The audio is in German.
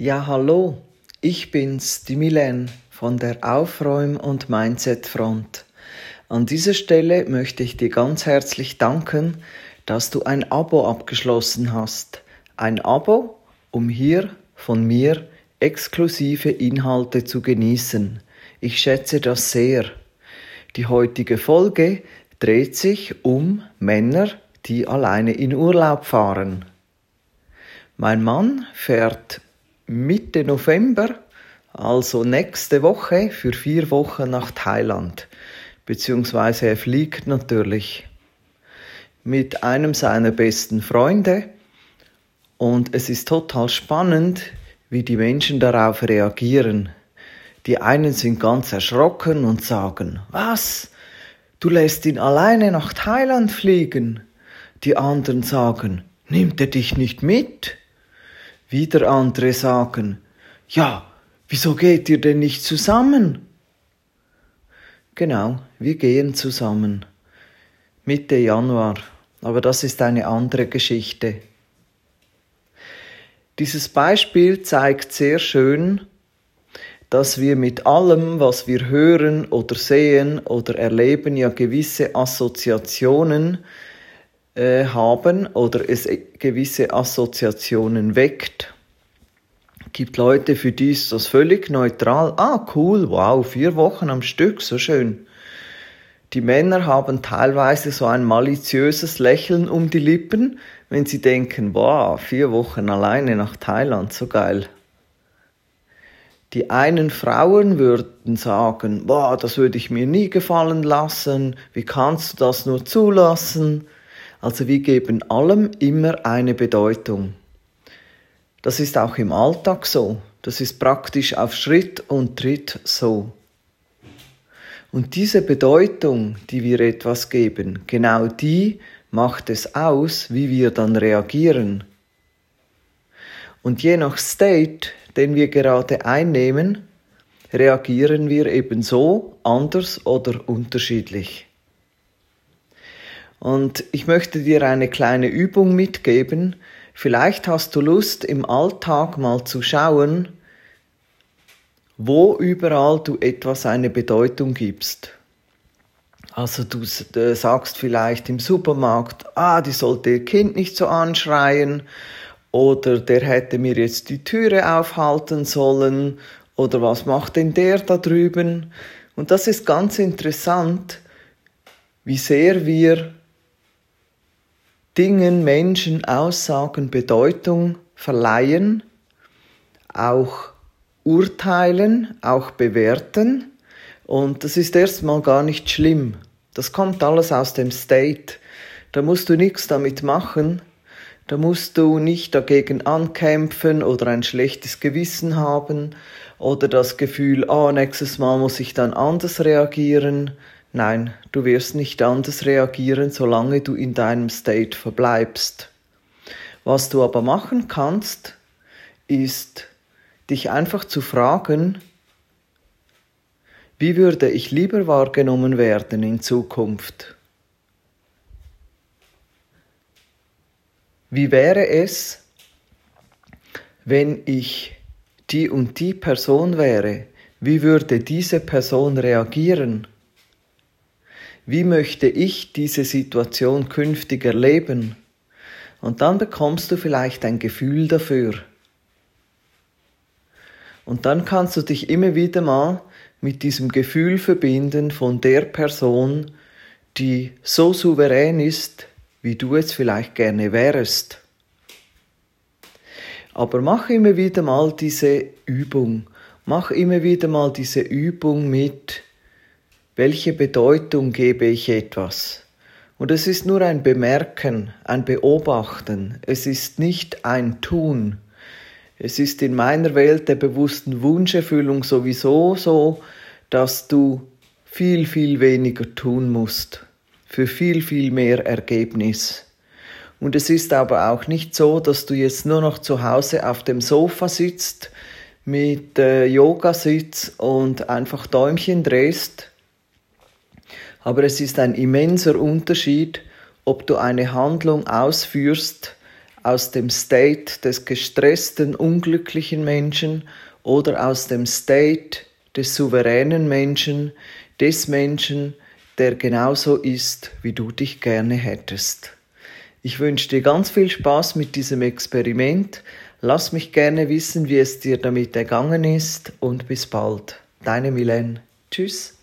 Ja, hallo, ich bin's, die Milen von der Aufräum- und Mindset-Front. An dieser Stelle möchte ich dir ganz herzlich danken, dass du ein Abo abgeschlossen hast. Ein Abo, um hier von mir exklusive Inhalte zu genießen. Ich schätze das sehr. Die heutige Folge dreht sich um Männer, die alleine in Urlaub fahren. Mein Mann fährt Mitte November, also nächste Woche, für vier Wochen nach Thailand. Beziehungsweise er fliegt natürlich mit einem seiner besten Freunde. Und es ist total spannend, wie die Menschen darauf reagieren. Die einen sind ganz erschrocken und sagen, was? Du lässt ihn alleine nach Thailand fliegen? Die anderen sagen, nimmt er dich nicht mit? Wieder andere sagen, ja, wieso geht ihr denn nicht zusammen? Genau, wir gehen zusammen. Mitte Januar. Aber das ist eine andere Geschichte. Dieses Beispiel zeigt sehr schön, dass wir mit allem, was wir hören oder sehen oder erleben, ja gewisse Assoziationen äh, haben oder es gewisse Assoziationen weckt. Gibt Leute, für die ist das völlig neutral. Ah, cool, wow, vier Wochen am Stück, so schön. Die Männer haben teilweise so ein maliziöses Lächeln um die Lippen, wenn sie denken, wow, vier Wochen alleine nach Thailand, so geil. Die einen Frauen würden sagen, boah, das würde ich mir nie gefallen lassen, wie kannst du das nur zulassen? Also wir geben allem immer eine Bedeutung. Das ist auch im Alltag so. Das ist praktisch auf Schritt und Tritt so. Und diese Bedeutung, die wir etwas geben, genau die macht es aus, wie wir dann reagieren. Und je nach State, den wir gerade einnehmen, reagieren wir ebenso anders oder unterschiedlich. Und ich möchte dir eine kleine Übung mitgeben. Vielleicht hast du Lust, im Alltag mal zu schauen, wo überall du etwas eine Bedeutung gibst. Also du sagst vielleicht im Supermarkt, ah, die sollte ihr Kind nicht so anschreien oder der hätte mir jetzt die Türe aufhalten sollen oder was macht denn der da drüben? Und das ist ganz interessant, wie sehr wir Dingen, Menschen, Aussagen Bedeutung verleihen, auch urteilen, auch bewerten. Und das ist erstmal gar nicht schlimm. Das kommt alles aus dem State. Da musst du nichts damit machen. Da musst du nicht dagegen ankämpfen oder ein schlechtes Gewissen haben oder das Gefühl, oh, nächstes Mal muss ich dann anders reagieren. Nein, du wirst nicht anders reagieren, solange du in deinem State verbleibst. Was du aber machen kannst, ist dich einfach zu fragen, wie würde ich lieber wahrgenommen werden in Zukunft? Wie wäre es, wenn ich die und die Person wäre? Wie würde diese Person reagieren? Wie möchte ich diese Situation künftig erleben? Und dann bekommst du vielleicht ein Gefühl dafür. Und dann kannst du dich immer wieder mal mit diesem Gefühl verbinden von der Person, die so souverän ist, wie du es vielleicht gerne wärst. Aber mach immer wieder mal diese Übung. Mach immer wieder mal diese Übung mit, welche Bedeutung gebe ich etwas? Und es ist nur ein Bemerken, ein Beobachten, es ist nicht ein Tun. Es ist in meiner Welt der bewussten Wunscherfüllung sowieso so, dass du viel, viel weniger tun musst, für viel, viel mehr Ergebnis. Und es ist aber auch nicht so, dass du jetzt nur noch zu Hause auf dem Sofa sitzt, mit äh, Yoga sitzt und einfach Däumchen drehst, aber es ist ein immenser Unterschied, ob du eine Handlung ausführst aus dem State des gestressten, unglücklichen Menschen oder aus dem State des souveränen Menschen, des Menschen, der genauso ist, wie du dich gerne hättest. Ich wünsche dir ganz viel Spaß mit diesem Experiment. Lass mich gerne wissen, wie es dir damit ergangen ist und bis bald. Deine Milen. Tschüss.